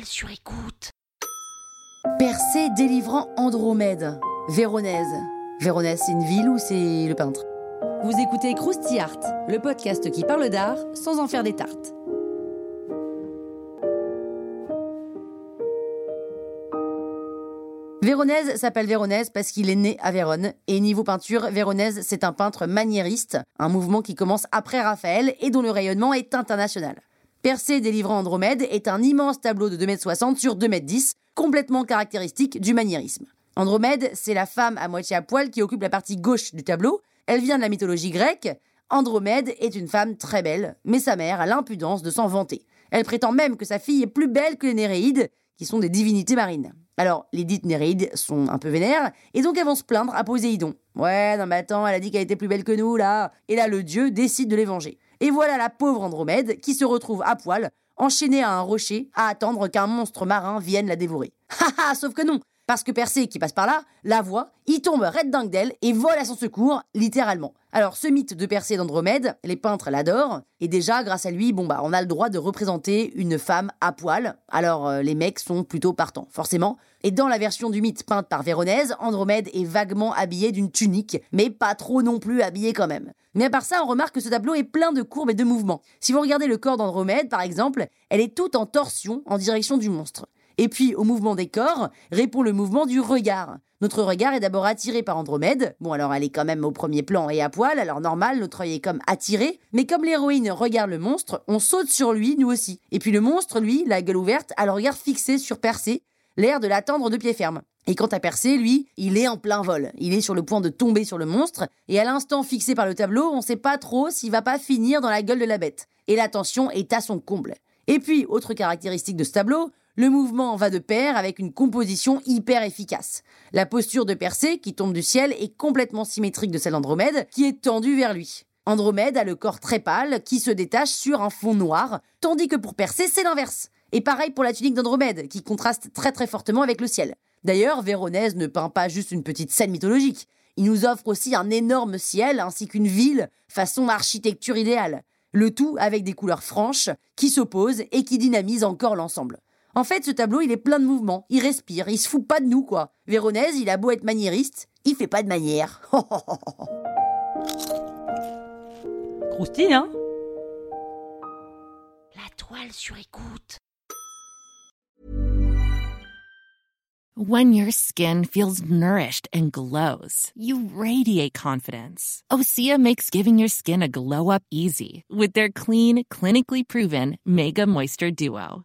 Sur écoute. Persée délivrant Andromède. Véronèse. Véronèse, c'est une ville ou c'est le peintre? Vous écoutez Krusty Art, le podcast qui parle d'art sans en faire des tartes. Véronèse s'appelle Véronèse parce qu'il est né à Vérone. Et niveau peinture, Véronèse, c'est un peintre maniériste, un mouvement qui commence après Raphaël et dont le rayonnement est international. Persée délivrant Andromède est un immense tableau de 2m60 sur 2m10, complètement caractéristique du maniérisme. Andromède, c'est la femme à moitié à poil qui occupe la partie gauche du tableau. Elle vient de la mythologie grecque. Andromède est une femme très belle, mais sa mère a l'impudence de s'en vanter. Elle prétend même que sa fille est plus belle que les Néréides, qui sont des divinités marines. Alors, les dites Néréides sont un peu vénères, et donc elles vont se plaindre à Poséidon. Ouais, non mais attends, elle a dit qu'elle était plus belle que nous, là. Et là, le dieu décide de les venger. Et voilà la pauvre Andromède qui se retrouve à poil, enchaînée à un rocher, à attendre qu'un monstre marin vienne la dévorer. Haha, sauf que non parce que Persée, qui passe par là, la voit, il tombe red dingue d'elle et vole à son secours, littéralement. Alors, ce mythe de Persée d'Andromède, les peintres l'adorent, et déjà, grâce à lui, bon bah, on a le droit de représenter une femme à poil. Alors, euh, les mecs sont plutôt partants, forcément. Et dans la version du mythe peinte par Véronèse, Andromède est vaguement habillée d'une tunique, mais pas trop non plus habillée quand même. Mais à part ça, on remarque que ce tableau est plein de courbes et de mouvements. Si vous regardez le corps d'Andromède, par exemple, elle est toute en torsion en direction du monstre. Et puis, au mouvement des corps, répond le mouvement du regard. Notre regard est d'abord attiré par Andromède. Bon, alors elle est quand même au premier plan et à poil, alors normal, notre œil est comme attiré. Mais comme l'héroïne regarde le monstre, on saute sur lui, nous aussi. Et puis le monstre, lui, la gueule ouverte, a le regard fixé sur Persée, l'air de l'attendre de pied ferme. Et quant à Persée, lui, il est en plein vol. Il est sur le point de tomber sur le monstre, et à l'instant fixé par le tableau, on sait pas trop s'il va pas finir dans la gueule de la bête. Et la tension est à son comble. Et puis, autre caractéristique de ce tableau, le mouvement va de pair avec une composition hyper efficace. La posture de Persée, qui tombe du ciel, est complètement symétrique de celle d'Andromède, qui est tendue vers lui. Andromède a le corps très pâle, qui se détache sur un fond noir, tandis que pour Persée, c'est l'inverse. Et pareil pour la tunique d'Andromède, qui contraste très très fortement avec le ciel. D'ailleurs, Véronèse ne peint pas juste une petite scène mythologique. Il nous offre aussi un énorme ciel ainsi qu'une ville façon architecture idéale. Le tout avec des couleurs franches qui s'opposent et qui dynamisent encore l'ensemble. En fait, ce tableau, il est plein de mouvements, il respire, il se fout pas de nous, quoi. Véronèse, il a beau être maniériste, il fait pas de manière. Croustille, hein? La toile sur écoute. When your skin feels nourished and glows, you radiate confidence. Osea makes giving your skin a glow up easy with their clean, clinically proven Mega Moisture Duo.